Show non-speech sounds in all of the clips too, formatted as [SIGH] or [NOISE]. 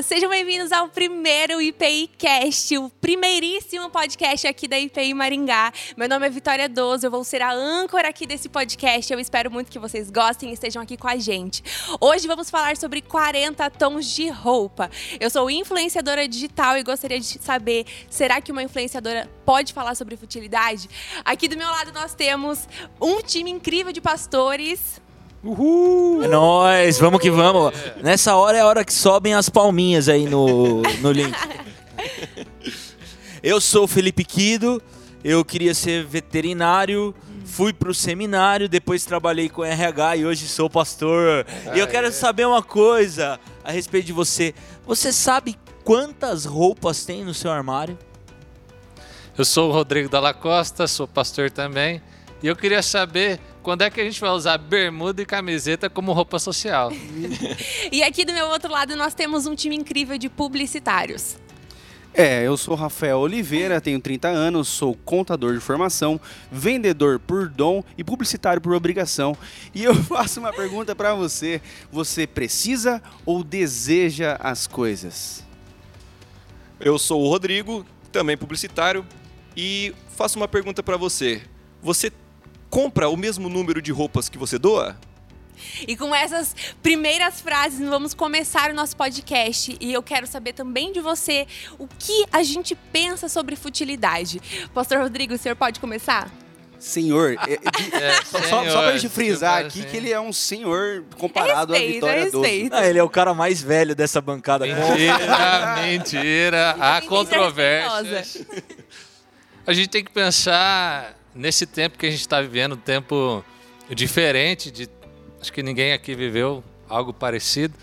Sejam bem-vindos ao primeiro IPI Cast, o primeiríssimo podcast aqui da IPI Maringá. Meu nome é Vitória Dozo, eu vou ser a âncora aqui desse podcast. Eu espero muito que vocês gostem e estejam aqui com a gente. Hoje vamos falar sobre 40 tons de roupa. Eu sou influenciadora digital e gostaria de saber, será que uma influenciadora pode falar sobre futilidade? Aqui do meu lado nós temos um time incrível de pastores. Uhul! É nóis, vamos que vamos. Nessa hora é a hora que sobem as palminhas aí no, no link. Eu sou o Felipe Quido, eu queria ser veterinário, fui pro seminário, depois trabalhei com RH e hoje sou pastor. e eu quero saber uma coisa a respeito de você. Você sabe quantas roupas tem no seu armário? Eu sou o Rodrigo Dalla Costa, sou pastor também. E eu queria saber quando é que a gente vai usar bermuda e camiseta como roupa social. [LAUGHS] E aqui do meu outro lado nós temos um time incrível de publicitários. É, eu sou Rafael Oliveira, tenho 30 anos, sou contador de formação, vendedor por dom e publicitário por obrigação. E eu [LAUGHS] faço uma pergunta para você: você precisa ou deseja as coisas? Eu sou o Rodrigo, também publicitário, e faço uma pergunta para você. Você compra o mesmo número de roupas que você doa? E com essas primeiras frases, vamos começar o nosso podcast. E eu quero saber também de você o que a gente pensa sobre futilidade. Pastor Rodrigo, o senhor pode começar? Senhor, [LAUGHS] é, de- É, só, senhor, só pra gente frisar tipo aqui assim. que ele é um senhor comparado Respeito, à Vitória Doce. respeito. Ah, ele é o cara mais velho dessa bancada. Mentira, mentira. Há controvérsias. A gente tem que pensar nesse tempo que a gente está vivendo, um tempo diferente de. Acho que ninguém aqui viveu algo parecido.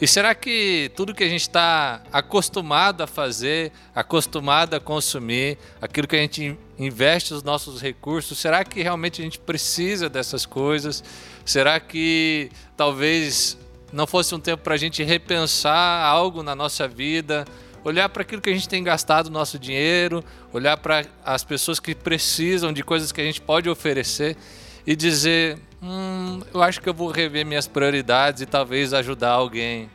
E será que tudo que a gente está acostumado a fazer, acostumado a consumir, aquilo que a gente investe os nossos recursos, será que realmente a gente precisa dessas coisas? Será que talvez não fosse um tempo para a gente repensar algo na nossa vida, olhar para aquilo que a gente tem gastado nosso dinheiro, olhar para as pessoas que precisam de coisas que a gente pode oferecer e dizer: hum, eu acho que eu vou rever minhas prioridades e talvez ajudar alguém,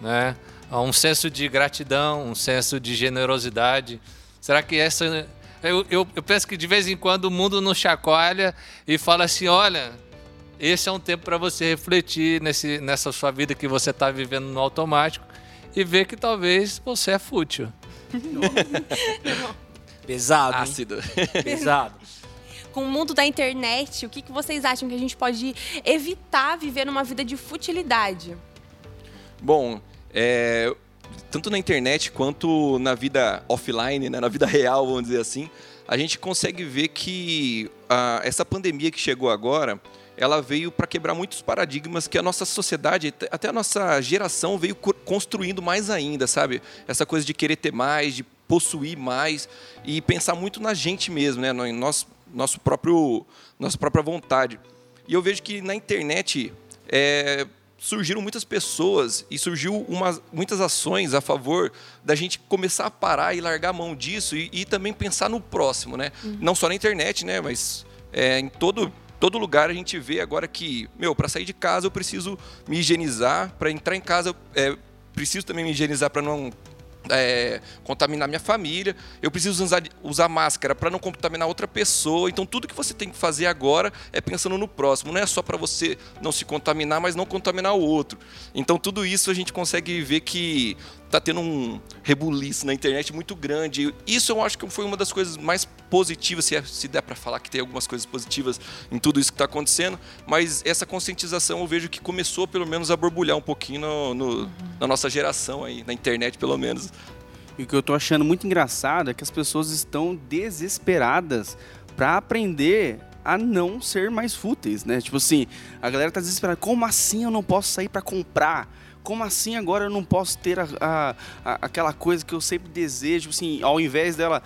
né? Um senso de gratidão, um senso de generosidade. Será que essa eu, eu, eu penso que de vez em quando o mundo nos chacoalha e fala assim: olha, esse é um tempo para você refletir nesse, nessa sua vida que você está vivendo no automático e ver que talvez você é fútil. [LAUGHS] Pesado, hein? Ácido. [LAUGHS] Pesado. Com o mundo da internet, o que que vocês acham que a gente pode evitar viver numa vida de futilidade? Bom, é, tanto na internet quanto na vida offline, né, na vida real, vamos dizer assim, a gente consegue ver que ah, essa pandemia que chegou agora, ela veio para quebrar muitos paradigmas que a nossa sociedade, até a nossa geração veio co- construindo mais ainda, sabe? Essa coisa de querer ter mais, de possuir mais e pensar muito na gente mesmo, né? Em nosso, nosso próprio, nossa própria vontade. E eu vejo que na internet é, surgiram muitas pessoas e surgiu umas, muitas ações a favor da gente começar a parar e largar a mão disso e, e também pensar no próximo, né? Não só na internet, né? Mas é, em todo todo lugar a gente vê agora que, meu, para sair de casa eu preciso me higienizar, para entrar em casa eu é, preciso também me higienizar para não é, contaminar minha família, eu preciso usar, usar máscara para não contaminar outra pessoa. Então, tudo que você tem que fazer agora é pensando no próximo, não é só para você não se contaminar, mas não contaminar o outro. Então, tudo isso a gente consegue ver que tá tendo um rebuliço na internet muito grande. Isso eu acho que foi uma das coisas mais positivas, se, é- se der para falar que tem algumas coisas positivas em tudo isso que está acontecendo, mas essa conscientização eu vejo que começou pelo menos a borbulhar um pouquinho no- no- na nossa geração aí, na internet pelo menos. E o que eu tô achando muito engraçado é que as pessoas estão desesperadas para aprender a não ser mais fúteis, né? Tipo assim, a galera tá desesperada. Como assim eu não posso sair para comprar? Como assim agora eu não posso ter a, a- a- aquela coisa que eu sempre desejo? Assim, ao invés dela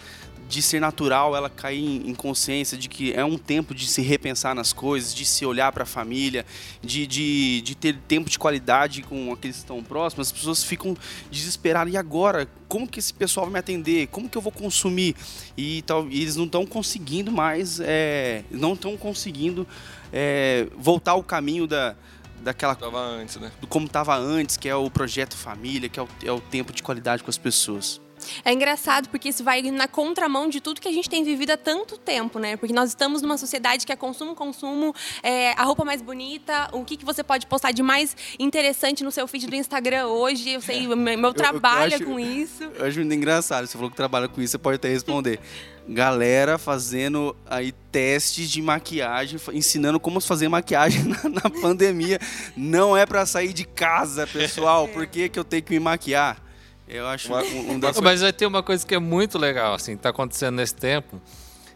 de ser natural, ela cair em em consciência de que é um tempo de se repensar nas coisas, de se olhar para a família, de, de, de ter tempo de qualidade com aqueles que estão próximos, as pessoas ficam desesperadas. E agora? Como que esse pessoal vai me atender? Como que eu vou consumir? E, tal, e eles não estão conseguindo mais, é, não estão conseguindo é, voltar ao caminho da, daquela Tava antes, né? do como estava antes, que é o projeto família, que é o, é o tempo de qualidade com as pessoas. É engraçado porque isso vai na contramão de tudo que a gente tem vivido há tanto tempo, né? Porque nós estamos numa sociedade que é consumo, consumo, é, a roupa mais bonita, o que, que você pode postar de mais interessante no seu feed do Instagram hoje. Eu sei, o meu trabalho é acho- com isso. Eu acho muito engraçado. Você falou que trabalha com isso, você pode até responder. Galera fazendo aí testes de maquiagem, ensinando como fazer maquiagem [LAUGHS] na, na pandemia. Não é pra sair de casa, pessoal. Por que, que eu tenho que me maquiar? Eu acho Uma- um, um das [LAUGHS] Mas vai ter uma coisa que é muito legal, assim, tá acontecendo nesse tempo,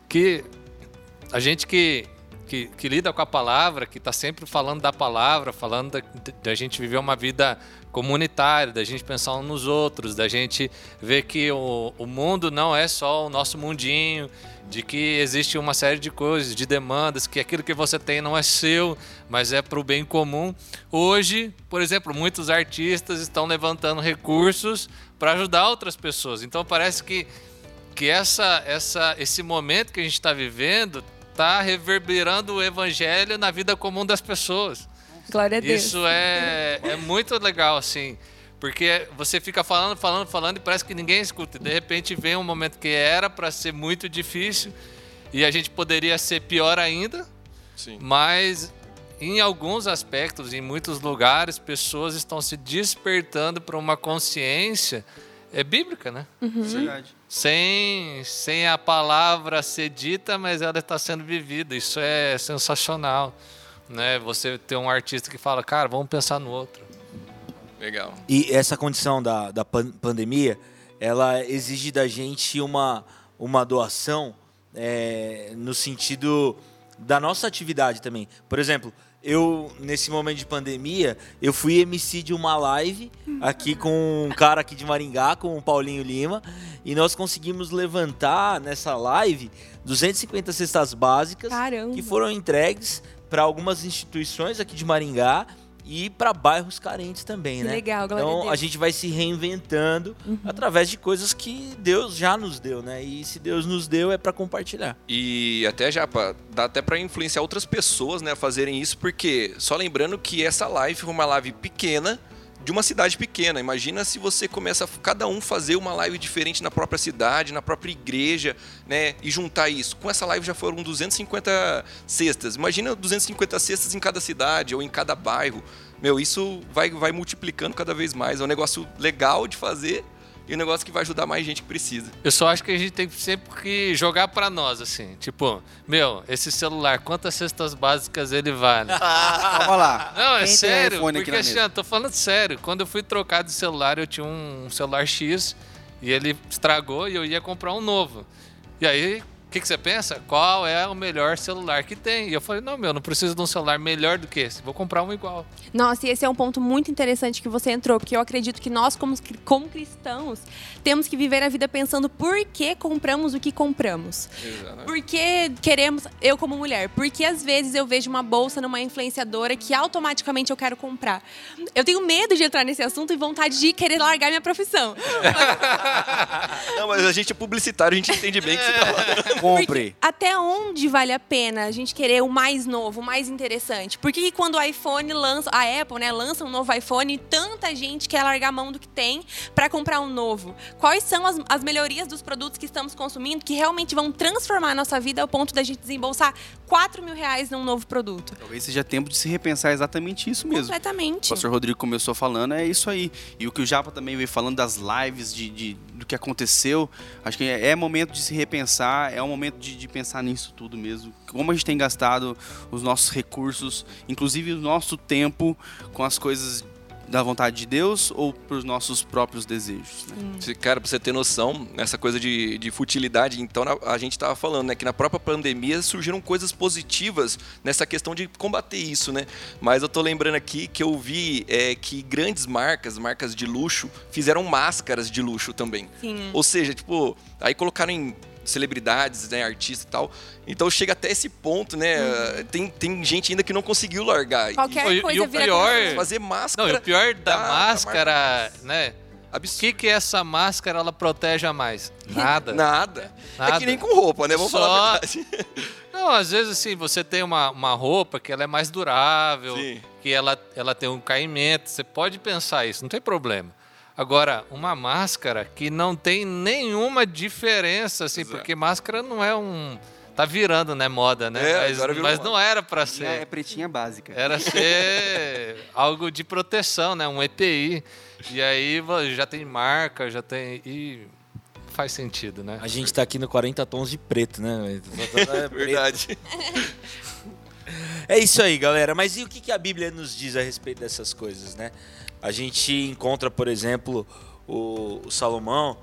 que a gente que, que, que lida com a palavra, que tá sempre falando da palavra, falando da, da gente viver uma vida comunitária, da gente pensar uns nos outros, da gente ver que o, o mundo não é só o nosso mundinho, de que existe uma série de coisas, de demandas, que aquilo que você tem não é seu, mas é para o bem comum. Hoje, por exemplo, muitos artistas estão levantando recursos para ajudar outras pessoas. Então parece que, que essa, essa, esse momento que a gente está vivendo está reverberando o evangelho na vida comum das pessoas. Glória a Deus. Isso é, é muito legal, assim. Porque você fica falando, falando, falando e parece que ninguém escuta. E de repente vem um momento que era para ser muito difícil e a gente poderia ser pior ainda, Sim. mas em alguns aspectos, em muitos lugares, pessoas estão se despertando para uma consciência é bíblica, né? verdade. Sem, sem a palavra ser dita, mas ela está sendo vivida. Isso é sensacional. Né? Você ter um artista que fala, cara, vamos pensar no outro. Legal. E essa condição da, da pan- pandemia, ela exige da gente uma, uma doação é, no sentido da nossa atividade também. Por exemplo, eu, nesse momento de pandemia, eu fui MC de uma live aqui com um cara aqui de Maringá, com o Paulinho Lima, e nós conseguimos levantar nessa live 250 cestas básicas Caramba. que foram entregues para algumas instituições aqui de Maringá e para bairros carentes também, Que né? legal, glória a Então Deus. Uhum. a gente vai se reinventando através de coisas que Deus já nos deu, né? E se Deus nos deu é para compartilhar. E até já pra- dá até para influenciar outras pessoas, né, a fazerem isso, porque só lembrando que essa live foi uma live pequena de uma cidade pequena. Imagina se você começa a cada um fazer uma live diferente na própria cidade, na própria igreja, né, e juntar isso. Com essa live já foram 250 cestas. Imagina 250 cestas em cada cidade ou em cada bairro. Meu, isso vai vai multiplicando cada vez mais. É um negócio legal de fazer e um negócio que vai ajudar mais gente que precisa. Eu só acho que a gente tem que sempre que jogar para nós, assim. Tipo, meu, esse celular, quantas cestas básicas ele vale? [LAUGHS] Calma lá. Não, é Quem sério, porque na assim, mesa? eu tô falando sério. Quando eu fui trocar de celular, eu tinha um celular X e ele estragou e eu ia comprar um novo. E aí, o que, que você pensa? Qual é o melhor celular que tem? E eu falei, não, meu, não preciso de um celular melhor do que esse. Vou comprar um igual. Nossa, e esse é um ponto muito interessante que você entrou, porque eu acredito que nós, como, como cristãos, temos que viver a vida pensando por que compramos o que compramos. Exatamente. Por que queremos, eu como mulher, porque às vezes eu vejo uma bolsa numa influenciadora que automaticamente eu quero comprar. Eu tenho medo de entrar nesse assunto e vontade de querer largar minha profissão. [LAUGHS] Não, mas a gente é publicitário, a gente entende bem o que você tá falando. [LAUGHS] Compre. Até onde vale a pena a gente querer o mais novo, o mais interessante? Por que, que quando o iPhone lança, a Apple, né, lança um novo iPhone, tanta gente quer largar a mão do que tem para comprar um novo? Quais são as, as melhorias dos produtos que estamos consumindo que realmente vão transformar a nossa vida ao ponto da gente desembolsar 4 mil reais num novo produto? Talvez seja tempo de se repensar exatamente isso mesmo. Completamente. O pastor Rodrigo começou falando, é isso aí. E o que o Japa também veio falando das lives, de, de- do que aconteceu, acho que é, é momento de se repensar, é um momento de, de pensar nisso tudo mesmo. Como a gente tem gastado os nossos recursos, inclusive o nosso tempo, com as coisas da vontade de Deus ou para os nossos próprios desejos. né? Se- Cara, pra você ter noção, essa coisa de, de futilidade, então a gente tava falando, né, que na própria pandemia surgiram coisas positivas nessa questão de combater isso, né? Mas eu tô lembrando aqui que eu vi é, que grandes marcas, marcas de luxo, fizeram máscaras de luxo também. Sim. Ou seja, tipo, aí colocaram em celebridades, né, artistas e tal. Então chega até esse ponto, né? Tem, tem gente ainda que não conseguiu largar. E Qualquer E- e coisa o vira pior- fazer máscara. Não, e o pior da, da- da máscara, né? O absurdo. que que essa máscara ela protege a mais? Nada. [LAUGHS] Nada. É Nada. que nem com roupa, né? Vamos Só- falar a verdade. [LAUGHS] Não, às vezes assim, você tem uma, uma roupa que ela é mais durável, Sim. que ela, ela tem um caimento. Você pode pensar isso, não tem problema. Agora, uma máscara que não tem nenhuma diferença, assim, Exato. porque máscara não é um. Tá virando, né, moda, né? É, mas mas moda. não era para É ser. pretinha básica. Era [LAUGHS] ser algo de proteção, né? Um EPI. E aí já tem marca, já tem. E faz sentido, né? A gente tá aqui no 40 tons de preto, né? [LAUGHS] É preto. Verdade. É isso aí, galera. Mas e o que que a Bíblia nos diz a respeito dessas coisas, né? A gente encontra, por exemplo, o, o Salomão,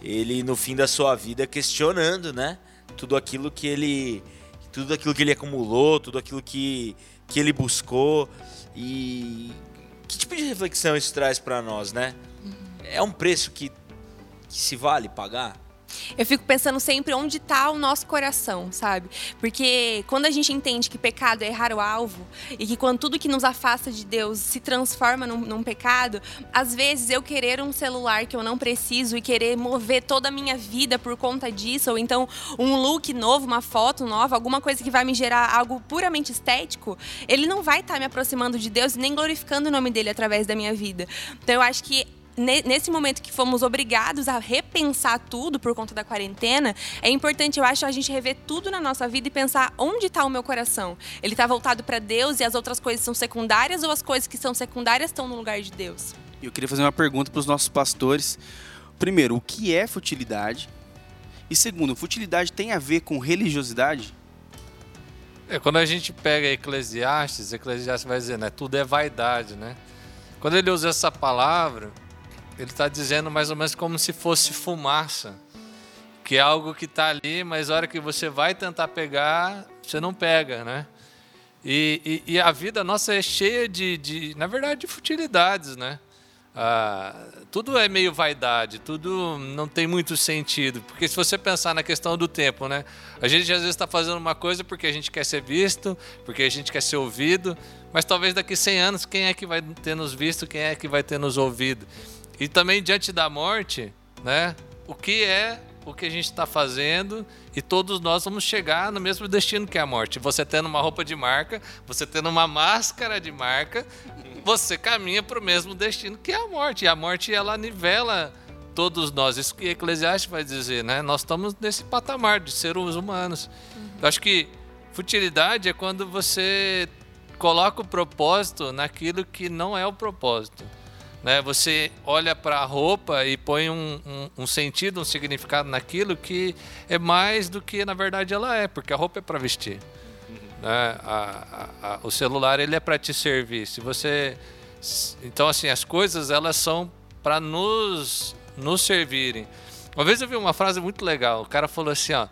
ele no fim da sua vida questionando, né? Tudo aquilo que ele, tudo aquilo que ele acumulou, tudo aquilo que, que ele buscou e que tipo de reflexão isso traz pra nós, né? É um preço que, que se vale pagar? Eu fico pensando sempre onde está o nosso coração, sabe? Porque quando a gente entende que pecado é errar o alvo e que quando tudo que nos afasta de Deus se transforma num, num pecado, às vezes eu querer um celular que eu não preciso e querer mover toda a minha vida por conta disso, ou então um look novo, uma foto nova, alguma coisa que vai me gerar algo puramente estético, ele não vai estar me aproximando de Deus nem glorificando o nome dele através da minha vida. Então eu acho que nesse momento que fomos obrigados a repensar tudo por conta da quarentena, é importante, eu acho, a gente rever tudo na nossa vida e pensar onde está o meu coração. Ele está voltado para Deus e as outras coisas são secundárias ou as coisas que são secundárias estão no lugar de Deus? Eu queria fazer uma pergunta para os nossos pastores. Primeiro, o que é futilidade? E segundo, futilidade tem a ver com religiosidade? É, quando a gente pega Eclesiastes, Eclesiastes vai dizer, né? Tudo é vaidade, né? Quando ele usa essa palavra, ele está dizendo mais ou menos como se fosse fumaça. Que é algo que está ali, mas a hora que você vai tentar pegar, você não pega, né? E, e- e a vida nossa é cheia de, de, na verdade, de futilidades, né? Ah, tudo é meio vaidade, tudo não tem muito sentido. Porque se você pensar na questão do tempo, né? A gente às vezes está fazendo uma coisa porque a gente quer ser visto, porque a gente quer ser ouvido, mas talvez daqui 100 anos quem é que vai ter nos visto, quem é que vai ter nos ouvido? E também diante da morte, né? O que é o que a gente está fazendo e todos nós vamos chegar no mesmo destino que é a morte. Você tendo uma roupa de marca, você tendo uma máscara de marca, você caminha para o mesmo destino que é a morte. E a morte ela nivela todos nós. Isso que Eclesiastes vai dizer, né? Nós estamos nesse patamar de seres humanos. Eu acho que futilidade é quando você coloca o propósito naquilo que não é o propósito. Né? Você olha para a roupa e põe um, um- um sentido, um significado naquilo que é mais do que na verdade ela é, porque a roupa é para vestir. Né? A- a- a- o celular ele é para te servir. Se você, então assim as coisas elas são para nos nos servirem. Uma vez eu vi uma frase muito legal. O cara falou assim, ó.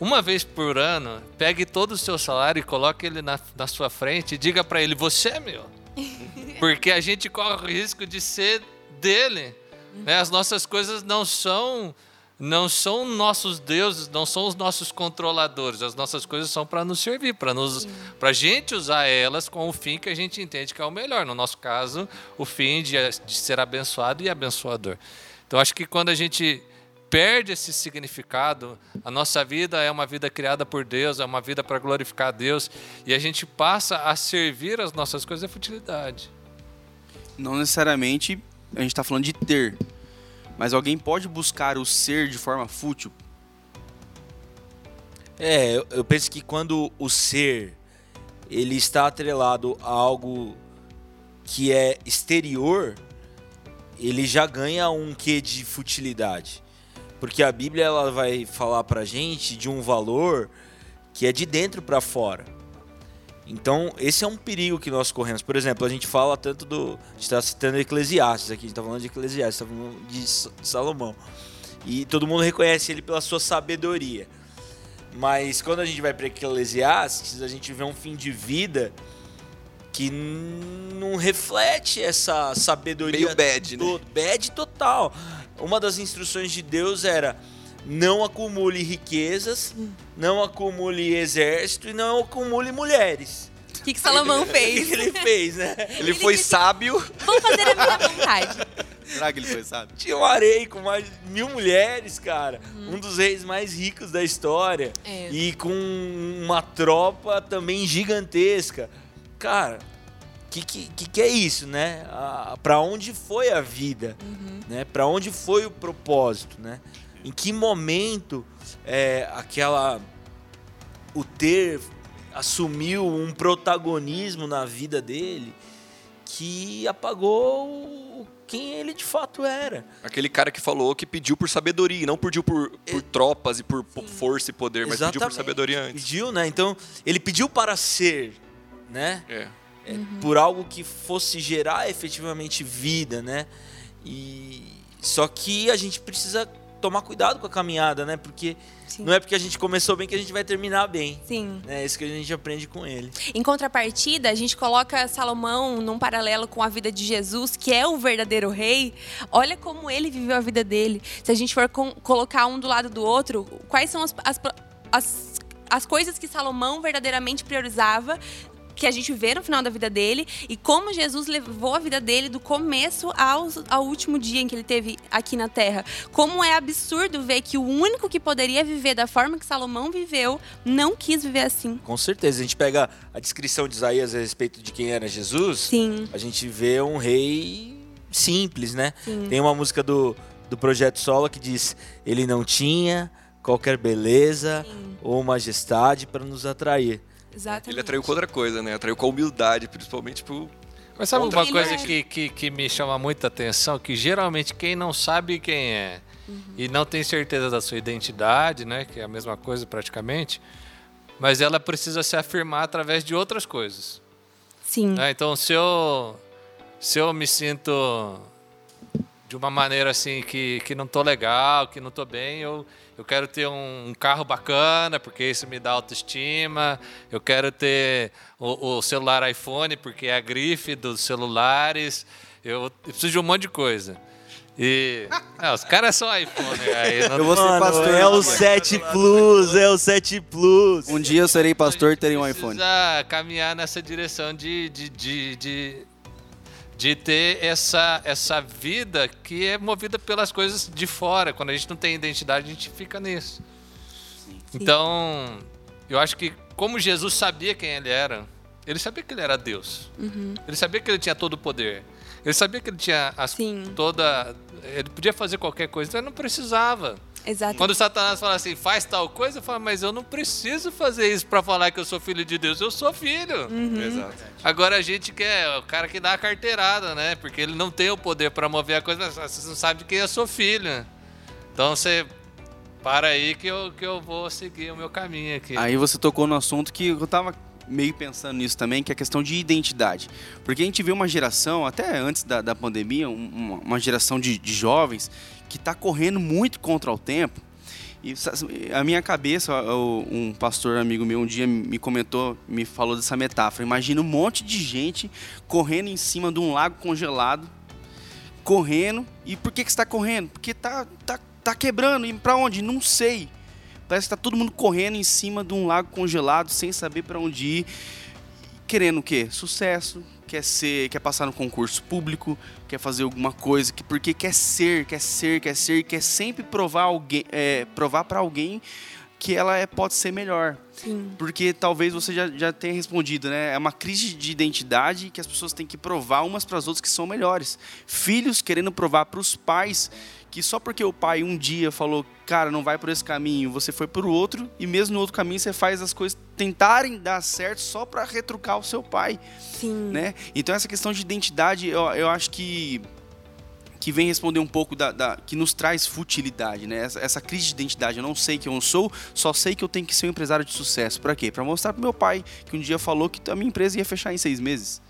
Uma vez por ano, pegue todo o seu salário e coloque ele na, na sua frente e diga para ele: Você é meu. [LAUGHS] Porque a gente corre o risco de ser dele. né? As nossas coisas não são não são nossos deuses, não são os nossos controladores. As nossas coisas são para nos servir, para nos para gente usar elas com o fim que a gente entende que é o melhor. No nosso caso, o fim de, de ser abençoado e abençoador. Então acho que quando a gente perde esse significado, a nossa vida é uma vida criada por Deus, é uma vida para glorificar a Deus, e a gente passa a servir as nossas coisas é futilidade. Não necessariamente a gente está falando de ter, mas alguém pode buscar o ser de forma fútil. É, eu, eu penso que quando o ser ele está atrelado a algo que é exterior, ele já ganha um quê de futilidade. Porque a Bíblia ela vai falar pra gente de um valor que é de dentro para fora. Então, esse é um perigo que nós corremos. Por exemplo, a gente fala tanto do. A gente está citando Eclesiastes aqui, a gente está falando de Eclesiastes, está falando de Salomão. E todo mundo reconhece ele pela sua sabedoria. Mas quando a gente vai para Eclesiastes, a gente vê um fim de vida que não reflete essa sabedoria. Meio bad, né? to- Bad total. Uma das instruções de Deus era não acumule riquezas, não acumule exército e não acumule mulheres. O que, que Salomão [LAUGHS] O que fez? ele fez, né? Ele foi sábio. Vou fazer a minha vontade. [LAUGHS] Será que ele foi, sabe? Tinha um harém com mais de mil mulheres, cara. Um dos reis mais ricos da história. É. E com uma tropa também gigantesca. Cara, que, que, que, é isso, né? Para onde foi a vida, Uhum. né? Para onde foi o propósito, né? Em que momento é, aquela o ter assumiu um protagonismo na vida dele que apagou o- quem ele de fato era. Aquele cara que falou que pediu por sabedoria, e não pediu por, por tropas e por po- força e poder, mas pediu por sabedoria antes. Pediu, né? Então, ele pediu para ser, né? É. É, Uhum. por algo que fosse gerar efetivamente vida, né? E só que a gente precisa tomar cuidado com a caminhada, né? Porque Sim. não é porque a gente começou bem que a gente vai terminar bem. Sim. né? É isso que a gente aprende com ele. Em contrapartida, a gente coloca Salomão num paralelo com a vida de Jesus, que é o verdadeiro rei. Olha como ele viveu a vida dele. Se a gente for com- colocar um do lado do outro, quais são as, as, as, as coisas que Salomão verdadeiramente priorizava? Que a gente vê no final da vida dele e como Jesus levou a vida dele do começo ao, ao último dia em que ele teve aqui na terra. Como é absurdo ver que o único que poderia viver da forma que Salomão viveu não quis viver assim. Com certeza. A gente pega a descrição de Isaías a respeito de quem era Jesus. Sim. A gente vê um rei simples, né? Sim. Tem uma música do, do Projeto Solo que diz: Ele não tinha qualquer beleza Sim. ou majestade para nos atrair. Exatamente. Ele atraiu com outra coisa, né? Atraiu com a humildade, principalmente pro. Mas sabe uma coisa ele. que, que, que me chama muita atenção? Que geralmente quem não sabe quem é e não tem certeza da sua identidade, né? Que é a mesma coisa praticamente, mas ela precisa se afirmar através de outras coisas. Sim. né? Então, se eu, se eu me sinto de uma maneira assim que, que não tô legal, que não tô bem, eu, eu quero ter um, um carro bacana, porque isso me dá autoestima. Eu quero ter o, o celular iPhone, porque é a grife dos celulares. Eu, eu preciso de um monte de coisa. E. [LAUGHS] Não, os caras são iPhone. Aí não Eu vou ser Mano, pastor. é o 7 Plus, é o 7 Plus. Um dia eu serei pastor e terei um precisa iPhone. caminhar nessa direção de, de, de, de, de ter essa, essa vida que é movida pelas coisas de fora. Quando a gente não tem identidade, a gente fica nisso. Então, eu acho que como Jesus sabia quem ele era, ele sabia que ele era Deus. Ele sabia que ele tinha todo o poder. Ele sabia que ele tinha as, toda. Ele podia fazer qualquer coisa, então ele não precisava. Exato. Quando Satanás fala assim, faz tal coisa, eu falo, mas eu não preciso fazer isso pra falar que eu sou filho de Deus. Eu sou filho. Uhum. Exato. Agora a gente quer o cara que dá a carteirada, né? Porque ele não tem o poder pra mover a coisa, mas você não sabe de quem eu sou filho. Então você para aí que eu, que eu vou seguir o meu caminho aqui. Aí você tocou no assunto que eu tava meio pensando nisso também, que é a questão de identidade. Porque a gente vê uma geração, até antes da, da pandemia, um- uma, uma geração de, de jovens que está correndo muito contra o tempo. E a minha cabeça, um pastor amigo meu um dia me comentou, me falou dessa metáfora. Imagina um monte de gente correndo em cima de um lago congelado, correndo. E por que, que está correndo? Porque tá, tá, tá quebrando. E para onde? Não sei. Parece que tá todo mundo correndo em cima de um lago congelado, sem saber para onde ir. Querendo o quê? Sucesso, quer ser, quer passar no concurso público, quer fazer alguma coisa, que porque quer ser, quer ser, quer ser, quer sempre provar alguém, é, provar para alguém que ela é, pode ser melhor. Sim. Porque talvez você já, já tenha respondido, né? É uma crise de identidade que as pessoas têm que provar umas para as outras que são melhores. Filhos querendo provar para os pais que só porque o pai um dia falou, cara, não vai por esse caminho, você foi por outro, e mesmo no outro caminho você faz as coisas tentarem dar certo só para retrucar o seu pai, Sim. né? Então essa questão de identidade, eu, eu acho que que vem responder um pouco da, da- que nos traz futilidade, né? Essa, essa crise de identidade, eu não sei quem eu sou, só sei que eu tenho que ser um empresário de sucesso. Para quê? Para mostrar pro meu pai que um dia falou que a minha empresa ia fechar em seis meses,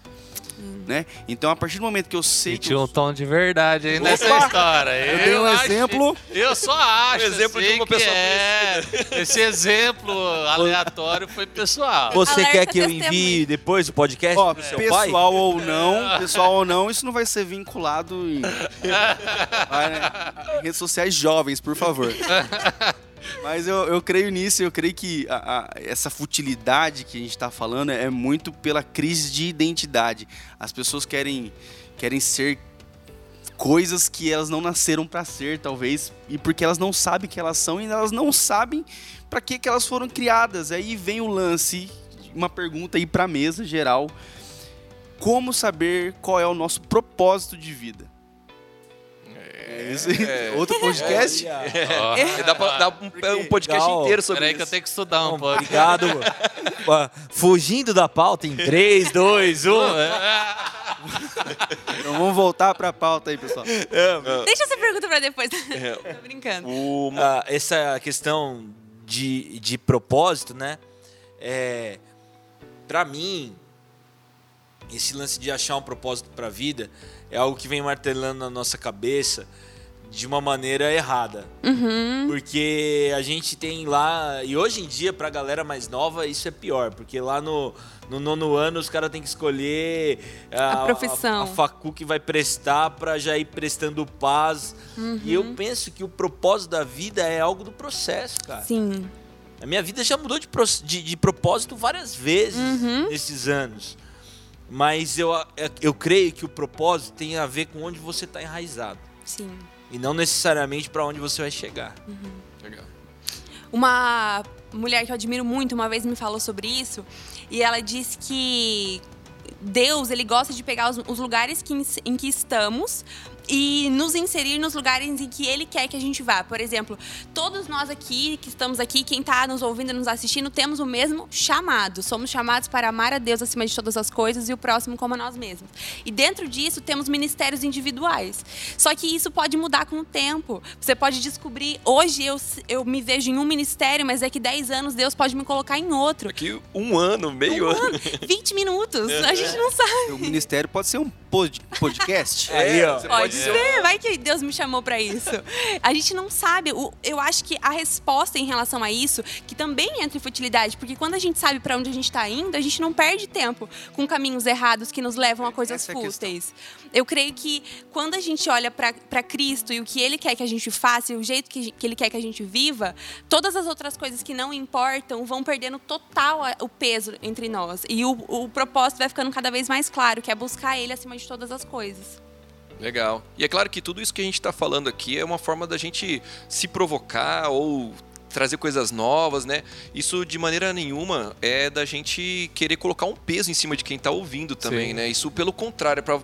né? Então a partir do momento que eu sei E que tinha eu um tom de verdade aí nessa história. Eu dei um acho- exemplo. Eu só acho. Um exemplo de uma pessoa é. Esse exemplo aleatório foi pessoal. Você Alerta quer que eu envie depois o podcast Ó, pro seu pai? pessoal ou não, [LAUGHS] pessoal ou não, isso não vai ser vinculado em, [LAUGHS] vai, né? Em redes sociais jovens, por favor. [LAUGHS] Mas eu, eu creio nisso, eu creio que a- a- essa futilidade que a gente está falando é muito pela crise de identidade. As pessoas querem, querem ser coisas que elas não nasceram para ser, talvez, e porque elas não sabem que elas são e elas não sabem para que, que elas foram criadas. Aí vem o lance, uma pergunta aí para mesa geral. como saber qual é o nosso propósito de vida. É, isso. É. Outro podcast? Ó, É, Dá pra dar um, um podcast Legal. inteiro sobre Peraí que eu isso. tenho que estudar um pouco. Obrigado. [LAUGHS] Fugindo da pauta em 3, 2, 1. Então vamos voltar pra pauta aí, pessoal. Deixa essa pergunta pra depois. É. [LAUGHS] Tô brincando. O- Ah, essa questão de, de propósito, né? É, para mim, esse lance de achar um propósito para a vida é algo que vem martelando na nossa cabeça de uma maneira errada. Porque a gente tem lá, e hoje em dia, pra galera mais nova, isso é pior, porque lá no, no nono ano os caras têm que escolher A profissão. a, facu que vai prestar pra já ir prestando paz. E eu penso que o propósito da vida é algo do processo, cara. Sim. A minha vida já mudou de, pros- de- de propósito várias vezes Uhum. nesses anos. Mas eu, eu creio que o propósito tem a ver com onde você está enraizado. Sim. E não necessariamente para onde você vai chegar. Legal. Uma mulher que eu admiro muito uma vez me falou sobre isso e ela disse que Deus ele gosta de pegar os, os lugares que, em que estamos e nos inserir nos lugares em que Ele quer que a gente vá. Por exemplo, todos nós aqui que estamos aqui, quem está nos ouvindo e nos assistindo, temos o mesmo chamado. Somos chamados para amar a Deus acima de todas as coisas e o próximo como a nós mesmos. E dentro disso temos ministérios individuais. Só que isso pode mudar com o tempo. Você pode descobrir, hoje eu, eu me vejo em um ministério, mas daqui 10 anos Deus pode me colocar em outro. Daqui um ano, meio Um ano. ano, 20 minutos. [LAUGHS] A gente não sabe. O ministério pode ser um pod- podcast. Aí, ó. você Pode ser, vai que Deus me chamou pra isso. [LAUGHS] A gente não sabe. Eu acho que a resposta em relação a isso, que também entra em futilidade, porque quando a gente sabe pra onde a gente tá indo, a gente não perde tempo com caminhos errados que nos levam a coisas Essa é a fúteis. Eu creio que quando a gente olha pra pra Cristo e o que Ele quer que a gente faça e o jeito que, que Ele quer que a gente viva, todas as outras coisas que não importam vão perdendo total o peso entre nós. E o, o propósito vai ficando cada vez mais claro, que é buscar Ele acima de todas as coisas. Legal. E é claro que tudo isso que a gente está falando aqui é uma forma da gente se provocar ou trazer coisas novas, né? Isso de maneira nenhuma é da gente querer colocar um peso em cima de quem está ouvindo também, Sim. né? Isso pelo contrário, é para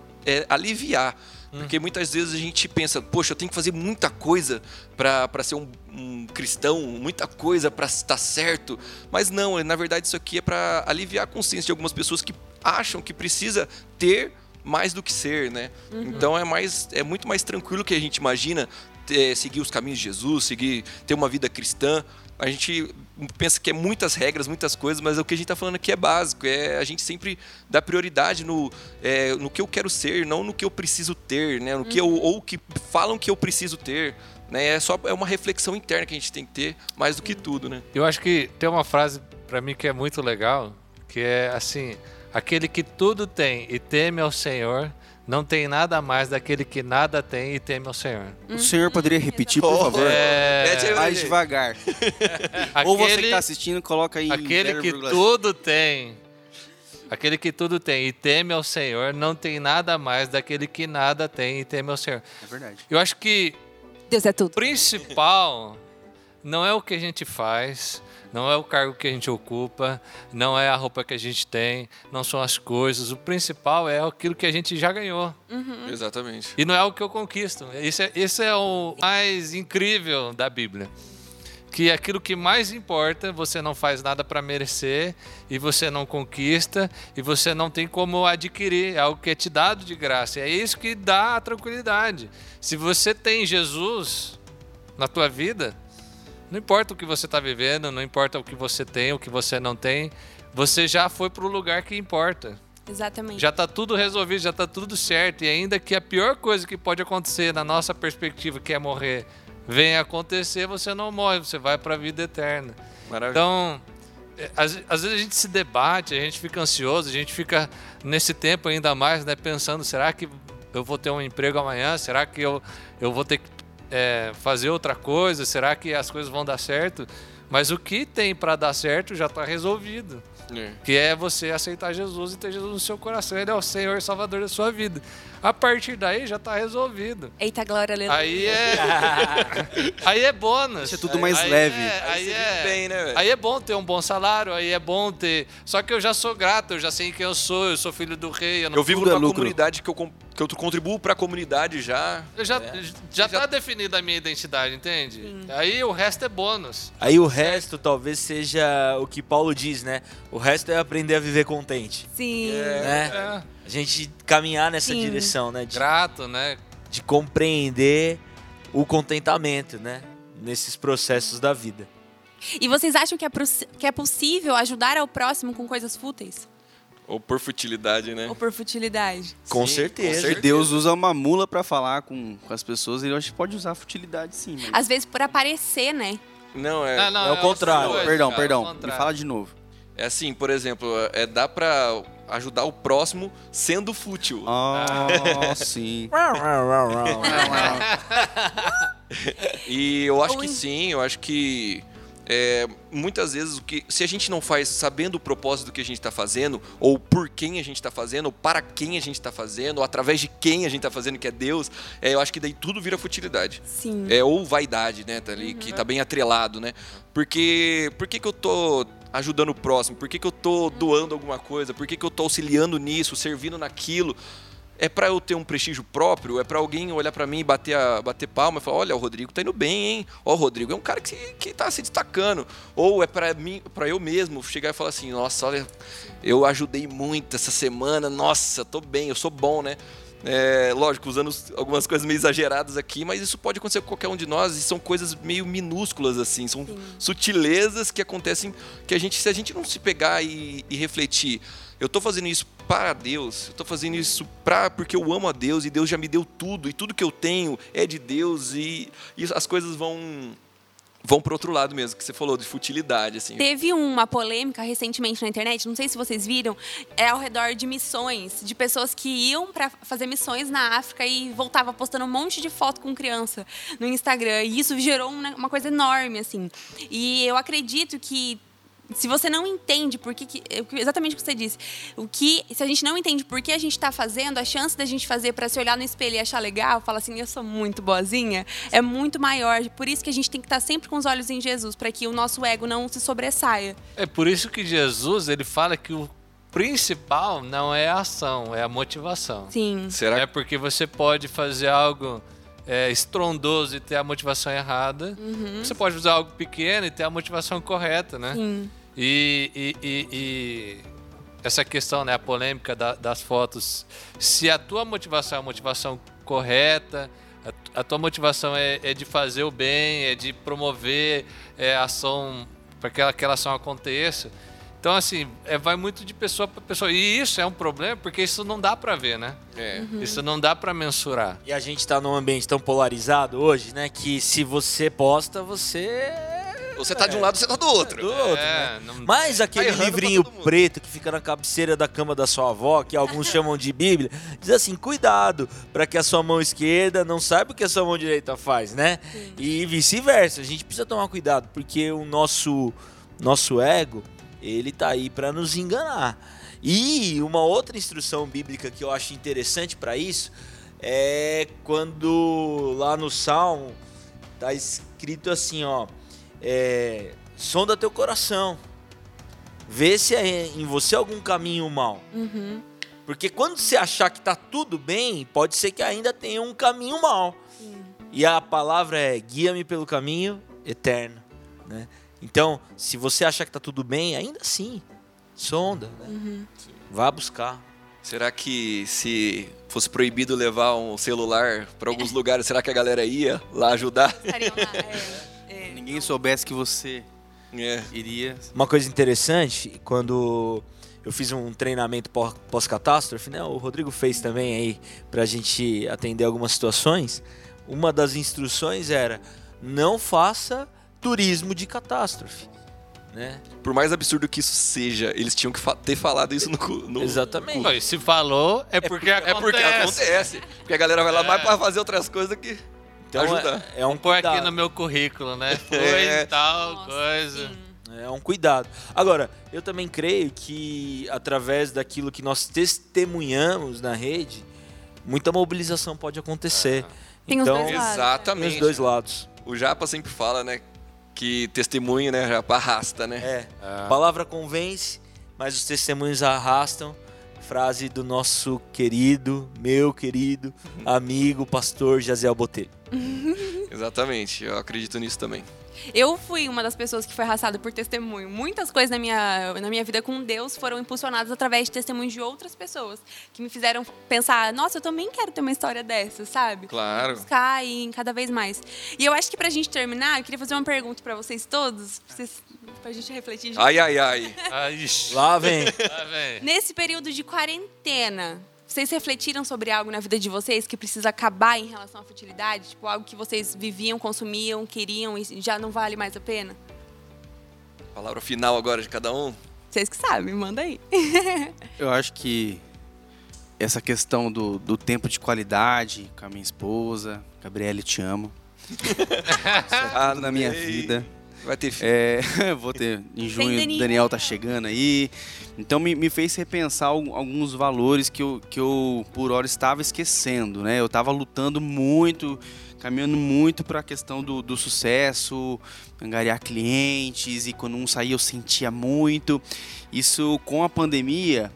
aliviar. Porque muitas vezes a gente pensa, poxa, eu tenho que fazer muita coisa para ser um, um cristão, muita coisa para estar certo. Mas não, na verdade isso aqui é para aliviar a consciência de algumas pessoas que acham que precisa ter mais do que ser, né? Então é mais é muito mais tranquilo que a gente imagina ter- seguir os caminhos de Jesus, seguir ter uma vida cristã. A gente pensa que é muitas regras, muitas coisas, mas o que a gente está falando aqui é básico. É a gente sempre dá prioridade no, é, no que eu quero ser, não no que eu preciso ter, né? No que eu, ou que falam que eu preciso ter. Né? É só é uma reflexão interna que a gente tem que ter mais do que tudo, né? Eu acho que tem uma frase pra mim que é muito legal, que é assim: aquele que tudo tem e teme ao Senhor, não tem nada mais daquele que nada tem e teme ao Senhor. O senhor poderia repetir, por favor? É, Pede aí, Mais devagar. [LAUGHS] Ou você que aquele- está assistindo, coloca aí. Aquele que 0,5. tudo tem. Aquele que tudo tem e teme ao Senhor, não tem nada mais daquele que nada tem e teme ao Senhor. É verdade. Eu acho que Deus é tudo. o principal não é o que a gente faz, não é o cargo que a gente ocupa, não é a roupa que a gente tem, não são as coisas. O principal é aquilo que a gente já ganhou. Exatamente. E não é o que eu conquisto. Isso é, isso é o mais incrível da Bíblia. Que aquilo que mais importa, você não faz nada para merecer, e você não conquista, e você não tem como adquirir. É algo que é te dado de graça. É isso que dá a tranquilidade. Se você tem Jesus na tua vida, não importa o que você está vivendo, não importa o que você tem, o que você não tem, você já foi para o lugar que importa. Exatamente. Já está tudo resolvido, já está tudo certo. E ainda que a pior coisa que pode acontecer na nossa perspectiva, que é morrer, venha acontecer, você não morre, você vai para a vida eterna. Maravilha. Então, é, às, às vezes a gente se debate, a gente fica ansioso, a gente fica nesse tempo ainda mais, né, pensando, será que eu vou ter um emprego amanhã? Será que eu, eu vou ter que é, fazer outra coisa? Será que as coisas vão dar certo? Mas o que tem para dar certo já está resolvido. É. Que é você aceitar Jesus e ter Jesus no seu coração. Ele é o Senhor e Salvador da sua vida. A partir daí já está resolvido. Eita, glória, aleluia. Aí é. [LAUGHS] aí é bônus. Deixa tudo mais Aí leve. é- Aí aí é, bem, né, velho? Aí é bom ter um bom salário, aí é bom ter. Só que eu já sou grato, eu já sei quem eu sou, eu sou filho do rei. Eu, não... Eu vivo é numa lucro. comunidade que eu, que eu contribuo pra comunidade já. eu já, já tá definida a minha identidade, entende? Aí o resto é bônus. Aí o resto talvez seja o que Paulo diz, né? O resto é aprender a viver contente. Sim. Né? É. A gente caminhar nessa Sim. direção, né? De, Grato, né? de compreender o contentamento, né? Nesses processos da vida. E vocês acham que é, que é possível ajudar ao próximo com coisas fúteis? Ou por futilidade, né? Ou por futilidade? Com Sim, certeza. com certeza. Deus usa uma mula pra falar com, com as pessoas, ele acho que pode usar a futilidade sim. Mas... Às vezes por aparecer, né? Não, é. Não, não, é o outra contrário. coisa, perdão, cara, perdão. é o Me contrário. fala de novo. É assim, por exemplo, é dá pra ajudar o próximo sendo fútil. Ah, sim. [LAUGHS] E eu acho que sim, eu acho que é, muitas vezes o que se a gente não faz sabendo o propósito do que a gente está fazendo, ou por quem a gente está fazendo, ou para quem a gente está fazendo, ou através de quem a gente está fazendo, que é Deus, é, eu acho que daí tudo vira futilidade. Sim. É, ou vaidade, né, tá ali, que tá bem atrelado, né? Porque por que, que eu tô ajudando o próximo? Por que, que eu tô doando alguma coisa? Por que, que eu tô auxiliando nisso, servindo naquilo? É pra eu ter um prestígio próprio? É pra alguém olhar pra mim e bater, a, bater palma e falar: olha, o Rodrigo tá indo bem, hein? Ó, o Rodrigo é um cara que, que tá se destacando. Ou é pra mim, para eu mesmo chegar e falar assim: nossa, olha, eu ajudei muito essa semana, nossa, tô bem, eu sou bom, né? É, lógico, usando algumas coisas meio exageradas aqui, mas isso pode acontecer com qualquer um de nós e são coisas meio minúsculas assim, são sutilezas que acontecem que a gente, se a gente não se pegar e, e refletir, eu tô fazendo isso para Deus, eu tô fazendo isso pra, porque eu amo a Deus e Deus já me deu tudo e tudo que eu tenho é de Deus e, e as coisas vão vão pro outro lado mesmo, que você falou de futilidade assim. Teve uma polêmica recentemente na internet, não sei se vocês viram, é ao redor de missões, de pessoas que iam para fazer missões na África e voltava postando um monte de foto com criança no Instagram. E isso gerou uma coisa enorme, assim. E eu acredito que se você não entende por que, que- exatamente o que você disse, o que se a gente não entende por que a gente está fazendo, a chance da gente fazer para se olhar no espelho e achar legal, falar assim, eu sou muito boazinha, é muito maior. Por isso que a gente tem que estar sempre com os olhos em Jesus, para que o nosso ego não se sobressaia. É por isso que Jesus ele fala que o principal não é a ação, é a motivação. Sim. Será É porque você pode fazer algo é, estrondoso e ter a motivação errada. Você pode fazer algo pequeno e ter a motivação correta, né? Sim. E, e- e- e essa questão, né, a polêmica da- das fotos, se a tua motivação é a motivação correta, a, a tua motivação é, é de fazer o bem, é de promover é, a ação para que aquela ação aconteça. Então, assim, é, vai muito de pessoa para pessoa. E isso é um problema porque isso não dá para ver, né? É. Isso não dá para mensurar. E a gente tá num ambiente tão polarizado hoje, né? Que se você posta, você. Você tá de um lado, você tá do outro. do outro, É, né? não- Mas aquele pra livrinho preto que fica na cabeceira da cama da sua avó, que alguns chamam de Bíblia, diz assim: cuidado para que a sua mão esquerda não saiba o que a sua mão direita faz, né? E vice-versa. A gente precisa tomar cuidado, porque o nosso, nosso ego, ele tá aí para nos enganar. E uma outra instrução bíblica que eu acho interessante para isso é quando lá no Salmo tá escrito assim, ó, é, sonda teu coração, vê se é em você algum caminho mal. Uhum. Porque quando você achar que tá tudo bem, pode ser que ainda tenha um caminho mal. E a palavra é guia-me pelo caminho eterno, né? Então, se você achar que tá tudo bem, ainda assim, sonda, né? Vá buscar. Será que se fosse proibido levar um celular para alguns lugares, será que a galera ia lá ajudar? Lá. [LAUGHS] É, é. Ninguém soubesse que você É. iria. Uma coisa interessante, quando eu fiz um treinamento pó- pós-catástrofe, né? O Rodrigo fez também aí pra gente atender algumas situações. Uma das instruções era não faça turismo de catástrofe, né? Por mais absurdo que isso seja, eles tinham que fa- ter falado isso no. no Exatamente. E se falou, é porque É porque acontece. acontece. Porque a galera vai lá mais pra fazer outras coisas que. Então Ajuda. é, é um pôr aqui no meu currículo, né? Foi É. tal Nossa, coisa. sim. É um cuidado. Agora, eu também creio que através daquilo que nós testemunhamos na rede, muita mobilização pode acontecer. Tem os então, dois lados. tem Exatamente. os dois lados. O Japa sempre fala, né? Que testemunho, né? Japa arrasta, né? É. É. A palavra convence, mas os testemunhos arrastam. Frase do nosso querido, meu querido amigo, pastor Jaziel Botelho. [LAUGHS] Exatamente. Eu acredito nisso também. Eu fui uma das pessoas que foi arrastada por testemunho. Muitas coisas na minha, na minha vida com Deus foram impulsionadas através de testemunhos de outras pessoas que me fizeram pensar: nossa, eu também quero ter uma história dessa, sabe? Claro. Buscar e em cada vez mais. E eu acho que pra gente terminar, eu queria fazer uma pergunta pra vocês todos, pra, vocês, pra gente refletir. junto. Ai, ai, ai. Ah. Lá vem. Lá vem. Nesse período de quarentena, vocês refletiram sobre algo na vida de vocês que precisa acabar em relação à fertilidade? Tipo, algo que vocês viviam, consumiam, queriam e já não vale mais a pena? Palavra final agora de cada um. Vocês que sabem, manda aí. [LAUGHS] Eu acho que essa questão do, do tempo de qualidade com a minha esposa, Gabriele, te amo. [LAUGHS] Ah, na minha vida. Vai ter filho. É, [LAUGHS] vou ter em junho, o Daniel tá chegando aí. Então me, me fez repensar al- alguns valores que eu, que eu por hora estava esquecendo, né? Eu estava lutando muito, caminhando muito para a questão do, do sucesso, angariar clientes e quando um saía eu sentia muito. Isso com a pandemia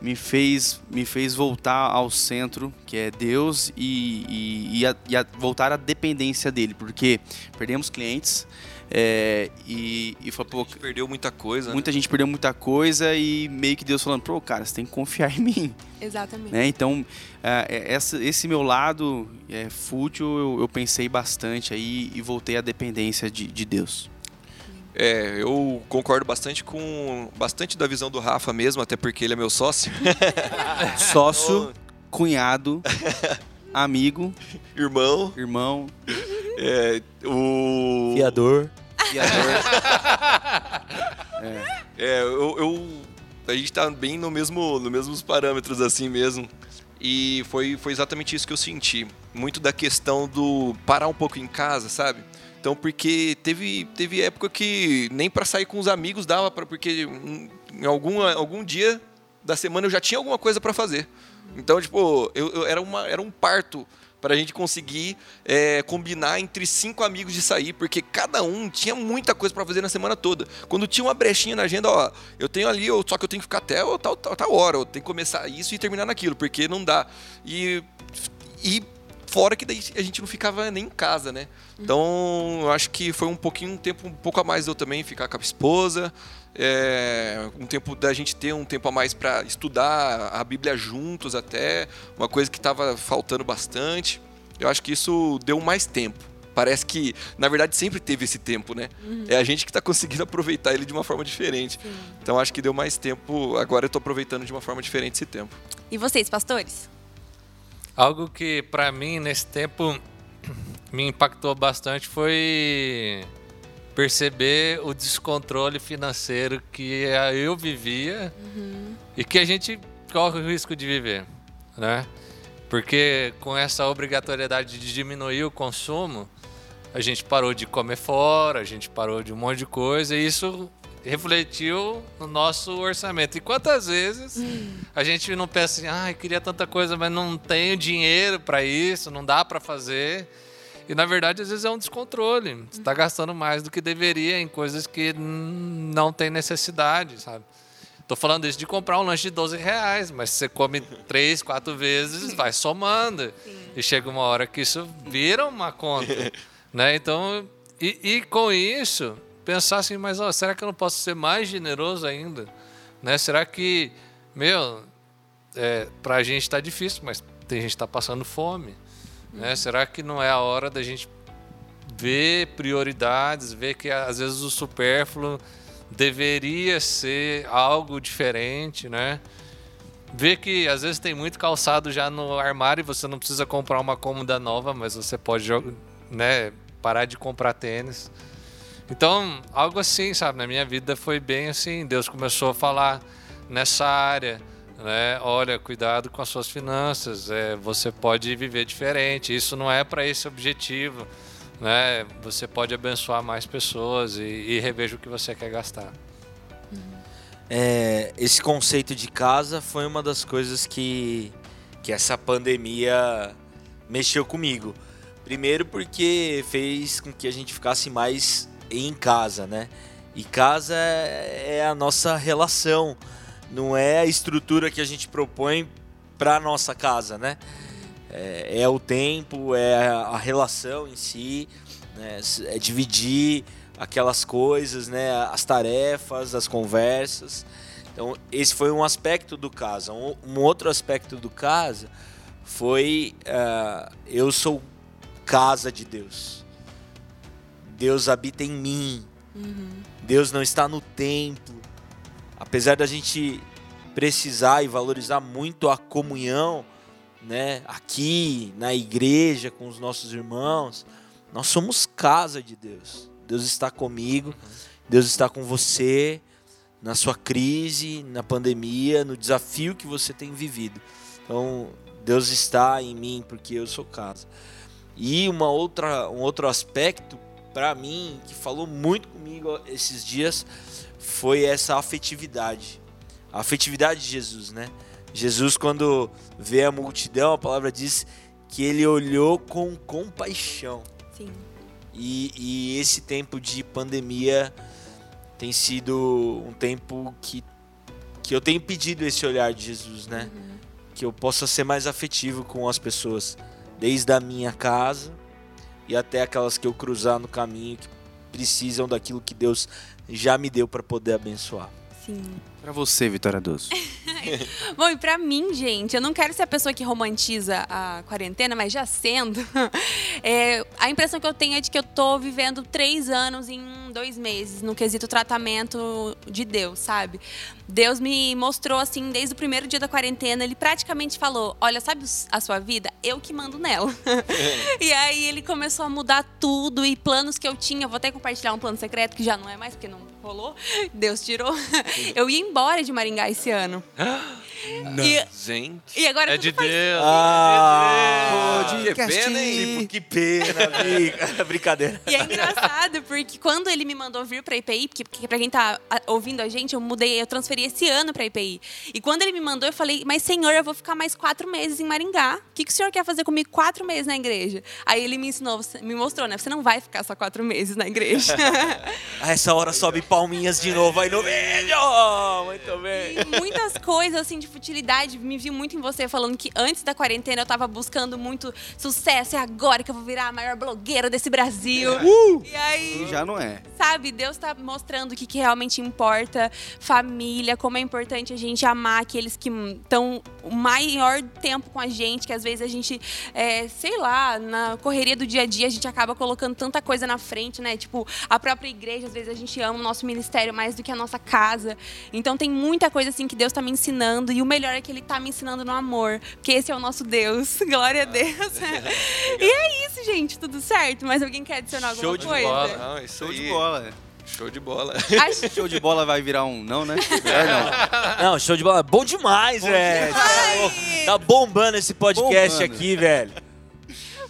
me fez me fez voltar ao centro que é Deus e, e, e a- e a- voltar à dependência dele porque perdemos clientes é, e, e A pô, gente perdeu muita coisa. né? muita gente perdeu muita coisa e meio que Deus falando pô cara você tem que confiar em mim Exatamente. né então é, essa, esse meu lado é, fútil eu, eu pensei bastante aí e voltei à dependência de, de Deus É, eu concordo bastante com bastante da visão do Rafa mesmo, até porque ele é meu sócio. [LAUGHS] sócio cunhado [LAUGHS] amigo Irmão. irmão É, o. Fiador. fiador [LAUGHS] É, eu, eu- a gente tá bem no mesmo, no mesmos parâmetros assim mesmo. E foi, foi exatamente isso que eu senti. Muito da questão do parar um pouco em casa, sabe? Então, porque teve, teve época que nem pra sair com os amigos dava, pra, porque em algum, algum dia da semana eu já tinha alguma coisa pra fazer. Então, tipo, eu, eu- era, uma, era um parto pra gente conseguir é, combinar entre cinco amigos de sair, porque cada um tinha muita coisa pra fazer na semana toda. Quando tinha uma brechinha na agenda, ó, eu tenho ali, só que eu tenho que ficar até ó, tal, tal, tal hora, eu tenho que começar isso e terminar naquilo, porque não dá. E, e fora que daí a gente não ficava nem em casa, né? Então, eu acho que foi um pouquinho, um tempo um pouco a mais eu também ficar com a esposa, é, um tempo da gente ter um tempo a mais para estudar a Bíblia juntos até, uma coisa que estava faltando bastante. Eu acho que isso deu mais tempo. Parece que, na verdade, sempre teve esse tempo, né? É a gente que está [LAUGHS] conseguindo aproveitar ele de uma forma diferente. Então, acho que deu mais tempo. Agora eu estou aproveitando de uma forma diferente esse tempo. E vocês, pastores? Algo que pra mim nesse tempo [CLEARS THROAT] me impactou bastante foi perceber o descontrole financeiro que eu vivia e que a gente corre o risco de viver, né? Porque com essa obrigatoriedade de diminuir o consumo, a gente parou de comer fora, a gente parou de um monte de coisa e isso refletiu no nosso orçamento. E quantas vezes a gente não pensa assim, ai, queria tanta coisa, mas não tenho dinheiro para isso, não dá para fazer. E na verdade, às vezes é um descontrole. Você está gastando mais do que deveria em coisas que não tem necessidade, sabe? Tô falando isso de comprar um lanche de 12 reais, mas você come três, quatro vezes, vai somando. E chega uma hora que isso vira uma conta. [LAUGHS] né? Então, e, e com isso, pensar assim, mas ó, será que eu não posso ser mais generoso ainda? Né? Será que, meu, é, pra gente tá difícil, mas tem gente que tá passando fome. Né? Será que não é a hora da gente ver prioridades, ver que às vezes o supérfluo deveria ser algo diferente, né? Ver que às vezes tem muito calçado já no armário e você não precisa comprar uma cômoda nova, mas você pode né, parar de comprar tênis. Então, algo assim, sabe? Na minha vida foi bem assim. Deus começou a falar nessa área, né? Olha, cuidado com as suas finanças. É, você pode viver diferente. Isso não é para esse objetivo, né? Você pode abençoar mais pessoas e, e reveja o que você quer gastar. É, esse conceito de casa foi uma das coisas que, que essa pandemia mexeu comigo. Primeiro porque fez com que a gente ficasse mais em casa, né? E casa é é a nossa relação, não é a estrutura que a gente propõe para nossa casa, né? É, é o tempo, é a relação em si, né? é dividir aquelas coisas, né? As tarefas, as conversas. Então esse foi um aspecto do casa. Um, outro aspecto do casa foi ah, eu sou casa de Deus. Deus habita em mim. Deus não está no templo. Apesar da gente precisar e valorizar muito a comunhão, né, aqui na igreja com os nossos irmãos, nós somos casa de Deus. Deus está comigo, Deus está com você na sua crise, na pandemia, no desafio que você tem vivido. Então, Deus está em mim porque eu sou casa. E uma outra, um outro aspecto para mim que falou muito comigo esses dias foi essa afetividade. A afetividade de Jesus, né? Jesus quando vê a multidão, a palavra diz que ele olhou com compaixão. Sim. E, e esse tempo de pandemia tem sido um tempo que, que eu tenho pedido esse olhar de Jesus, né? Que eu possa ser mais afetivo com as pessoas, desde a minha casa e até aquelas que eu cruzar no caminho que precisam daquilo que Deus já me deu para poder abençoar. Sim. Pra você, Vitória Doce. [LAUGHS] Bom, e pra mim, gente, eu não quero ser a pessoa que romantiza a quarentena, mas já sendo, [LAUGHS] é, a impressão que eu tenho é de que eu tô vivendo três anos em dois meses, no quesito tratamento de Deus, sabe? Deus me mostrou, assim, desde o primeiro dia da quarentena, ele praticamente falou: Olha, sabe a sua vida? Eu que mando nela. [LAUGHS] e aí ele começou a mudar tudo e planos que eu tinha. Eu vou até compartilhar um plano secreto que já não é mais, porque não rolou. Deus tirou. [LAUGHS] eu ia embora de Maringá esse ano. E, Gente. e agora É de faz- Deus. Ah, Que pena, hein? Tipo, que pena. [LAUGHS] Brincadeira. E é engraçado, porque quando ele me mandou vir pra IPI, porque, porque pra quem tá ah, ouvindo a gente, eu mudei, eu transferi esse ano pra IPI. E quando ele me mandou, eu falei, mas senhor, eu vou ficar mais quatro meses em Maringá. O que, que o senhor quer fazer comigo quatro meses na igreja? Aí ele me ensinou, me mostrou, né? Você não vai ficar só quatro meses na igreja. [LAUGHS] A essa hora sobe palminhas de novo aí no vídeo. Muito bem. E muitas coisas, assim, de futilidade. Me vi muito em você falando que antes da quarentena eu tava buscando muito sucesso. É agora que eu vou virar a maior blogueira desse Brasil. E aí. E já não é. Sabe, Deus tá mostrando o que, que realmente importa, família, como é importante a gente amar aqueles que estão o maior tempo com a gente, que às vezes a gente, é, sei lá, na correria do dia a dia a gente acaba colocando tanta coisa na frente, né? Tipo, a própria igreja, às vezes a gente ama o nosso ministério mais do que a nossa casa. Então tem muita coisa assim que Deus tá me ensinando e o melhor é que ele tá me ensinando no amor, porque esse é o nosso Deus. [LAUGHS] Glória a Deus. [LAUGHS] e é isso, gente, tudo certo? Mas alguém quer adicionar alguma Show de coisa? bola. Não, isso Show aí. de bola. Show de bola. Acho- [LAUGHS] Show de bola vai virar um não, né? Melhor [LAUGHS] não. Não, show de bola. Bom demais, velho. Tá bombando esse podcast Bombando. aqui, velho.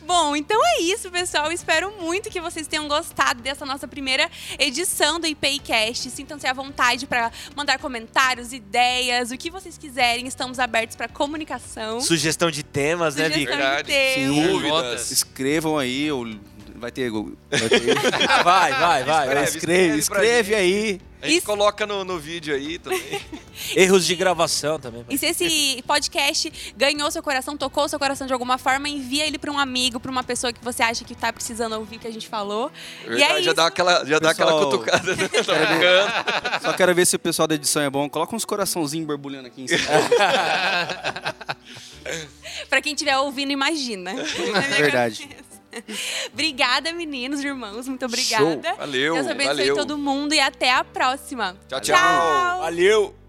Bom, então é isso, pessoal. Espero muito que vocês tenham gostado dessa nossa primeira edição do IPCast. Sintam-se à vontade para mandar comentários, ideias, o que vocês quiserem. Estamos abertos para comunicação. Sugestão de temas, né, Sugestão Vika? de Verdade. temas. Sim. Dúvidas. Escrevam aí, ou vai ter. Vai ter [LAUGHS] Vai, vai, vai. escreve, escreve escreve gente. aí. A gente Isso. coloca no, no vídeo aí também. [LAUGHS] Erros de gravação também. E se esse [LAUGHS] podcast ganhou seu coração, tocou seu coração de alguma forma, envia ele para um amigo, para uma pessoa que você acha que está precisando ouvir o que a gente falou. e é Verdade, isso. já dá aquela, já dá aquela Pessoal, cutucada. né? Tá. Só quero ver se o pessoal da edição é bom. Coloca uns coraçãozinhos borbulhando aqui em cima. Para quem estiver ouvindo, imagina. Na minha Verdade. cabeça. [LAUGHS] Obrigada, meninos, irmãos. Muito obrigada. Valeu, Deus abençoe valeu. todo mundo e até a próxima. Tchau, tchau. Valeu!